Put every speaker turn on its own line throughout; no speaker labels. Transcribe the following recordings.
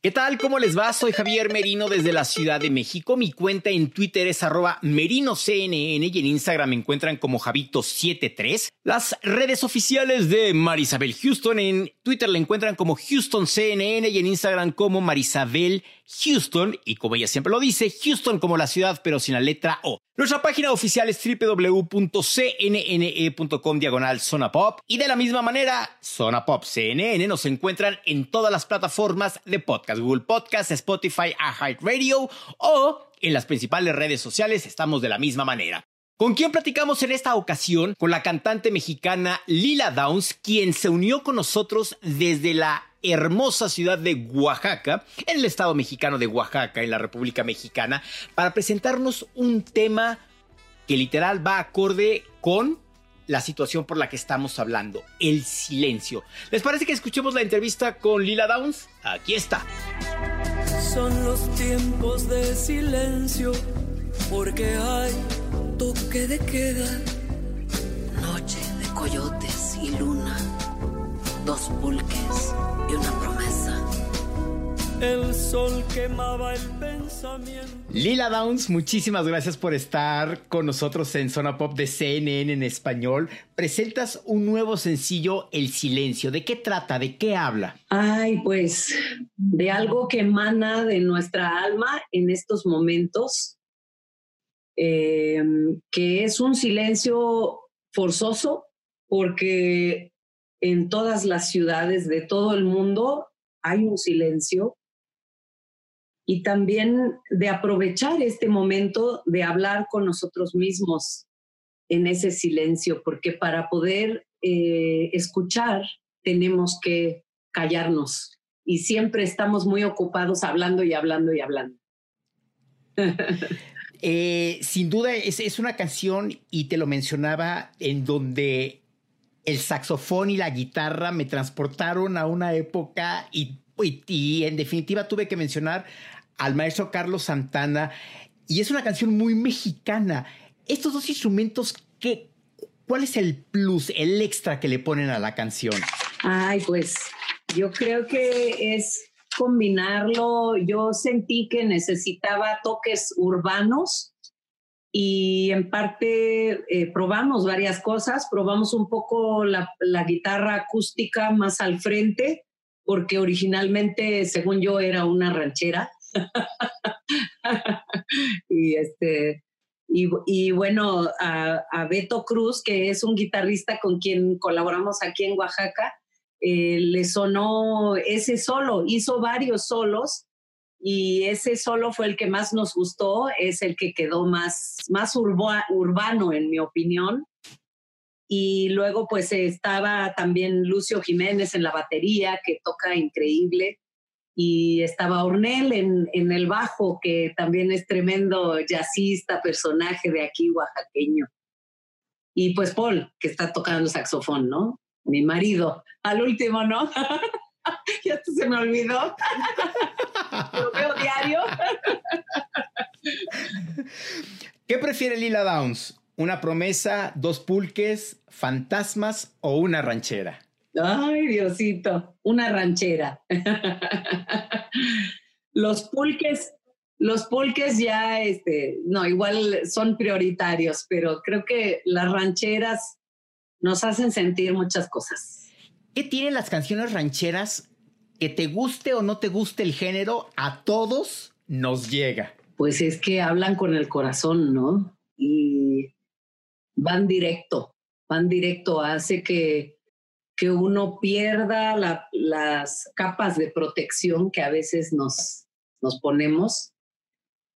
¿Qué tal? ¿Cómo les va? Soy Javier Merino desde la Ciudad de México. Mi cuenta en Twitter es arroba merinoCNN y en Instagram me encuentran como Javito73. Las redes oficiales de Marisabel Houston en Twitter la encuentran como HoustonCNN y en Instagram como Marisabel Houston. Y como ella siempre lo dice, Houston como la ciudad pero sin la letra O. Nuestra página oficial es www.cnne.com diagonal Zona Pop y de la misma manera, Zona Pop CNN nos encuentran en todas las plataformas de podcast, Google Podcast, Spotify, iHeartRadio o en las principales redes sociales estamos de la misma manera. ¿Con quién platicamos en esta ocasión? Con la cantante mexicana Lila Downs, quien se unió con nosotros desde la hermosa ciudad de Oaxaca, en el estado mexicano de Oaxaca, en la República Mexicana, para presentarnos un tema que literal va acorde con la situación por la que estamos hablando, el silencio. ¿Les parece que escuchemos la entrevista con Lila Downs? Aquí está.
Son los tiempos de silencio, porque hay toque de queda, y una promesa. El sol quemaba el pensamiento.
Lila Downs, muchísimas gracias por estar con nosotros en Zona Pop de CNN en español. Presentas un nuevo sencillo, El Silencio. ¿De qué trata? ¿De qué habla?
Ay, pues de algo que emana de nuestra alma en estos momentos, eh, que es un silencio forzoso porque en todas las ciudades de todo el mundo hay un silencio y también de aprovechar este momento de hablar con nosotros mismos en ese silencio, porque para poder eh, escuchar tenemos que callarnos y siempre estamos muy ocupados hablando y hablando y hablando.
eh, sin duda es, es una canción, y te lo mencionaba, en donde el saxofón y la guitarra me transportaron a una época y, en definitiva tuve que mencionar al maestro Carlos Santana y es una canción muy mexicana. Estos dos instrumentos, ¿qué, ¿cuál es el plus, el extra que le ponen a la canción?
Ay, pues yo creo que es combinarlo. Yo sentí que necesitaba toques urbanos y en parte eh, probamos varias cosas, probamos un poco la, guitarra acústica más al frente, porque originalmente, según yo, era una ranchera. y este y, bueno, a, a, Beto Cruz, que es un guitarrista con quien colaboramos aquí en Oaxaca, eh, le sonó ese solo, hizo varios solos y ese solo fue el que más nos gustó, es el que quedó más, más urba, urbano en mi opinión. Y luego pues estaba también Lucio Jiménez en la batería, que toca increíble. Y estaba Ornel en, en el bajo, que también es tremendo jazzista, personaje de aquí oaxaqueño. Y pues Paul, que está tocando saxofón, ¿no? Mi marido. Al último, ¿no? ya se me olvidó. Lo veo diario.
¿Qué prefiere Lila Downs? ¿Una promesa, dos pulques, fantasmas o una ranchera?
Ay, Diosito, una ranchera. los pulques, los pulques ya, este, no, igual son prioritarios, pero creo que las rancheras nos hacen sentir muchas cosas.
¿Qué tienen las canciones rancheras que te guste o no te guste el género, a todos nos llega?
Pues es que hablan con el corazón, ¿no? Y van directo, van directo, hace que, que uno pierda la, las capas de protección que a veces nos, nos ponemos.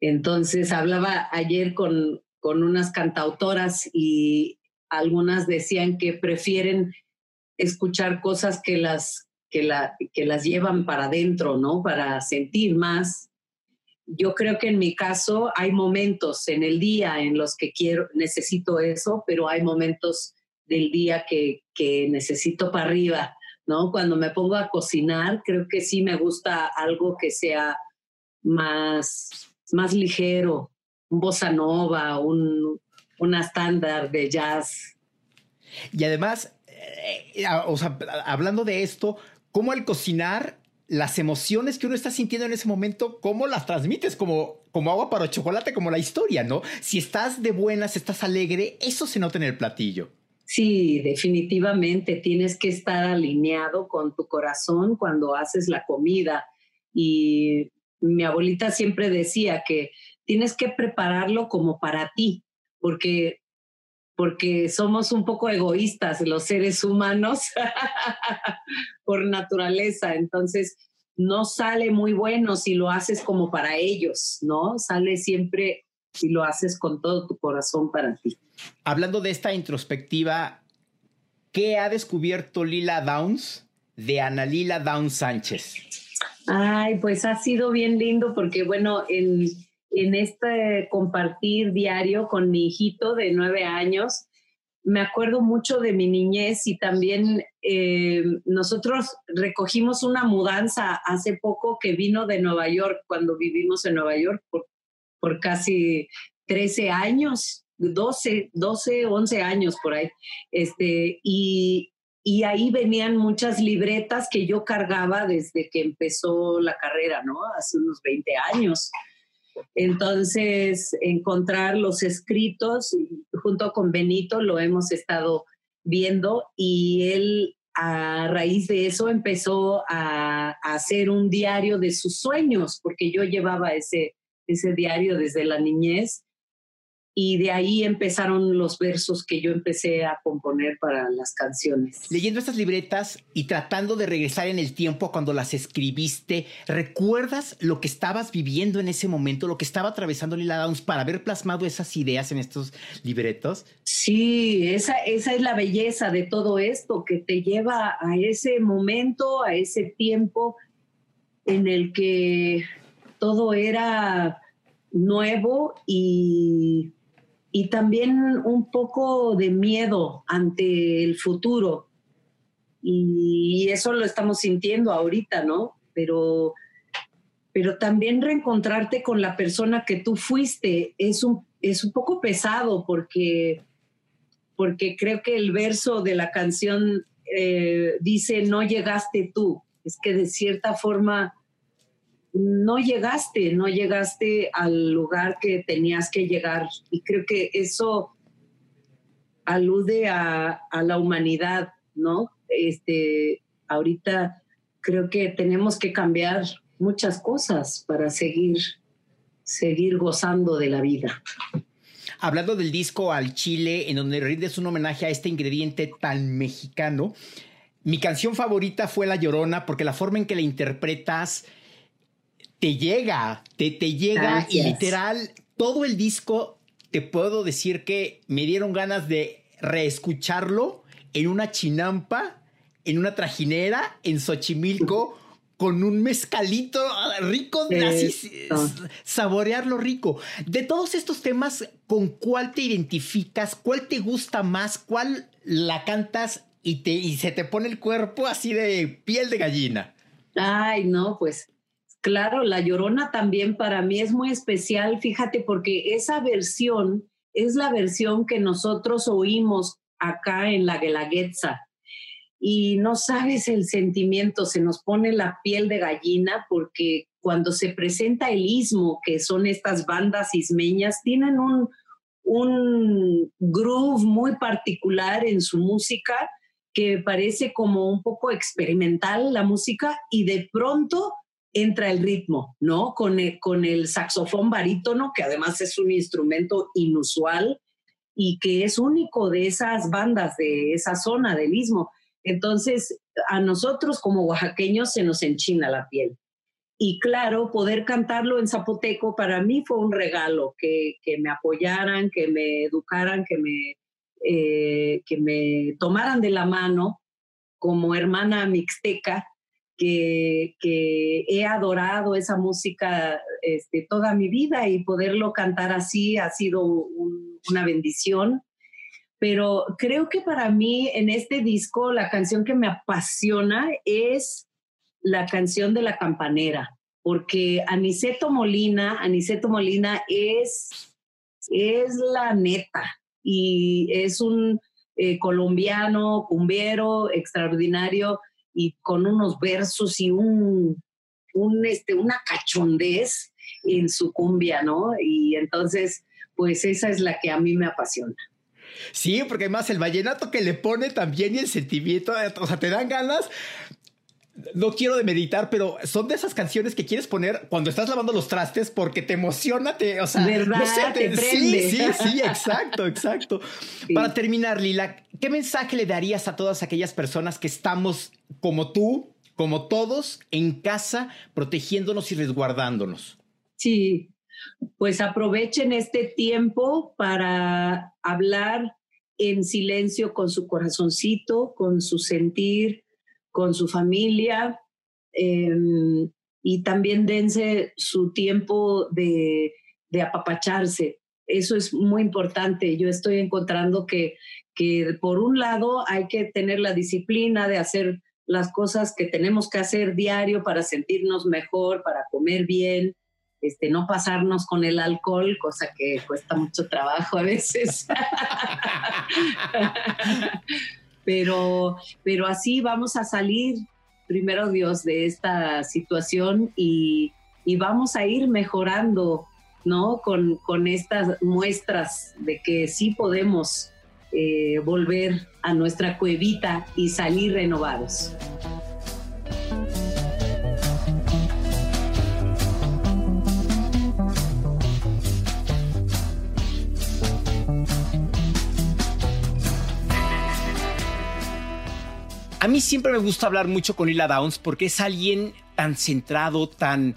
Entonces hablaba ayer con, con unas cantautoras y algunas decían que prefieren escuchar cosas que las que, la, que las llevan para adentro, ¿no? Para sentir más. Yo creo que en mi caso hay momentos en el día en los que quiero, necesito eso, pero hay momentos del día que, que necesito para arriba, ¿no? Cuando me pongo a cocinar, creo que sí me gusta algo que sea más, más ligero, un bossa nova, un, una estándar de jazz.
Y además, o sea, hablando de esto, ¿cómo al cocinar las emociones que uno está sintiendo en ese momento, cómo las transmites como, como agua para chocolate, como la historia, ¿no? Si estás de buenas, estás alegre, eso se nota en el platillo.
Sí, definitivamente tienes que estar alineado con tu corazón cuando haces la comida. Y mi abuelita siempre decía que tienes que prepararlo como para ti, porque porque somos un poco egoístas los seres humanos por naturaleza. Entonces, no sale muy bueno si lo haces como para ellos, ¿no? Sale siempre si lo haces con todo tu corazón para ti.
Hablando de esta introspectiva, ¿qué ha descubierto Lila Downs de Ana Lila Downs Sánchez?
Ay, pues ha sido bien lindo porque, bueno, en en este compartir diario con mi hijito de nueve años, me acuerdo mucho de mi niñez y también eh, nosotros recogimos una mudanza hace poco que vino de Nueva York, cuando vivimos en Nueva York por, por casi 13 años, 12, 12, 11 años por ahí. Este, y, y ahí venían muchas libretas que yo cargaba desde que empezó la carrera, ¿no? Hace unos 20 años. Entonces, encontrar los escritos, junto con Benito lo hemos estado viendo y él a raíz de eso empezó a, hacer un diario de sus sueños, porque yo llevaba ese, ese diario desde la niñez y de ahí empezaron los versos que yo empecé a componer para las canciones.
Leyendo estas libretas y tratando de regresar en el tiempo cuando las escribiste, ¿recuerdas lo que estabas viviendo en ese momento, lo que estaba atravesando Lila Downs para haber plasmado esas ideas en estos libretos?
Sí, esa, esa es la belleza de todo esto, que te lleva a ese momento, a ese tiempo en el que todo era nuevo y y también un poco de miedo ante el futuro. Y eso lo estamos sintiendo ahorita, ¿no? Pero, pero también reencontrarte con la persona que tú fuiste es un, es un poco pesado porque, porque creo que el verso de la canción eh, dice, no llegaste tú. Es que de cierta forma no llegaste, no llegaste al lugar que tenías que llegar. Y creo que eso alude a, la humanidad, ¿no? Este, ahorita creo que tenemos que cambiar muchas cosas para seguir, seguir gozando de la vida.
Hablando del disco al Chile, en donde rindes un homenaje a este ingrediente tan mexicano, mi canción favorita fue La Llorona, porque la forma en que la interpretas te llega, te, te llega y literal todo el disco te puedo decir que me dieron ganas de reescucharlo en una chinampa, en una trajinera, en Xochimilco. con un mezcalito rico, así, saborearlo rico. De todos estos temas, ¿con cuál te identificas? ¿Cuál te gusta más? ¿Cuál la cantas y, te, y se te pone el cuerpo así de piel de gallina?
Ay, no, pues Claro, La Llorona también para mí es muy especial, fíjate, porque esa versión es la versión que nosotros oímos acá en la Guelaguetza. Y no sabes el sentimiento, se nos pone la piel de gallina porque cuando se presenta el istmo, que son estas bandas ismeñas, tienen un, un groove muy particular en su música que parece como un poco experimental la música y de pronto entra el ritmo, ¿no? Con el, con el saxofón barítono, que además es un instrumento inusual y que es único de esas bandas, de esa zona del istmo. Entonces, a nosotros como oaxaqueños se nos enchina la piel. Y claro, poder cantarlo en zapoteco para mí fue un regalo, que, me apoyaran, que me educaran, que me, eh, que me tomaran de la mano como hermana mixteca que, he adorado esa música este, toda mi vida y poderlo cantar así ha sido una bendición. Pero creo que para mí en este disco la canción que me apasiona es la canción de la campanera, porque Aniceto Molina, Aniceto Molina es, es la neta y es un eh, colombiano, cumbiero, extraordinario y con unos versos y un, un, este, una cachondez en su cumbia, ¿no? Y entonces, pues esa es la que a mí me apasiona.
Sí, porque además el vallenato que le pone también y el sentimiento, o sea, te dan ganas no quiero de meditar, pero son de esas canciones que quieres poner cuando estás lavando los trastes porque te emociona, te, o sea,
¿verdad? te,
sí, sí, sí, exacto, exacto. Para terminar, Lila, ¿qué mensaje le darías a todas aquellas personas que estamos como tú, como todos, en casa, protegiéndonos y resguardándonos?
Sí, pues aprovechen este tiempo para hablar en silencio con su corazoncito, con su sentir, con su familia em, y también dense su tiempo de, de, apapacharse. Eso es muy importante. Yo estoy encontrando que, que por un lado hay que tener la disciplina de hacer las cosas que tenemos que hacer diario para sentirnos mejor, para comer bien, este, no pasarnos con el alcohol, cosa que cuesta mucho trabajo a veces. pero, pero así vamos a salir, primero Dios, de esta situación y, vamos a ir mejorando, ¿no? Con, con, estas muestras de que sí podemos eh, volver a nuestra cuevita y salir renovados.
A mí siempre me gusta hablar mucho con Lila Downs porque es alguien tan centrado, tan,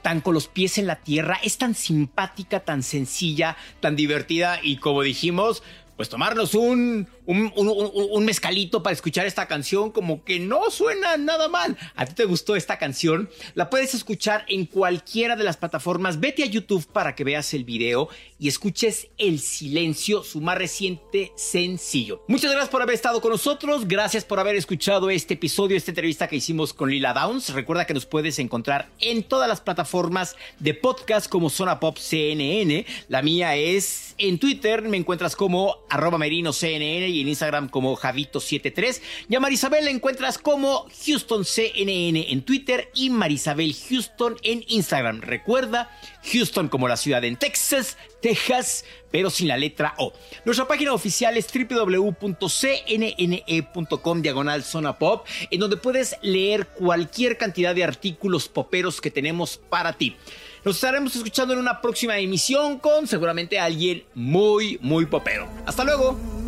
tan, con los pies en la tierra, es tan simpática, tan sencilla, tan divertida y como dijimos, pues tomarnos un, un, mezcalito para escuchar esta canción como que no suena nada mal. ¿A ti te gustó esta canción? La puedes escuchar en cualquiera de las plataformas. Vete a YouTube para que veas el video y escuches El Silencio, su más reciente sencillo. Muchas gracias por haber estado con nosotros. Gracias por haber escuchado este episodio, esta entrevista que hicimos con Lila Downs. Recuerda que nos puedes encontrar en todas las plataformas de podcast como Zona Pop CNN. La mía es en Twitter, me encuentras como arroba merino CNN y en Instagram como Javito73. Y a Marisabel la encuentras como HoustonCNN en Twitter y Marisabel Houston en Instagram. Recuerda, Houston como la ciudad en Texas, Texas, pero sin la letra O. Nuestra página oficial es www.cnne.com diagonal zona pop, en donde puedes leer cualquier cantidad de artículos poperos que tenemos para ti. Nos estaremos escuchando en una próxima emisión con seguramente alguien muy, muy popero. Hasta luego.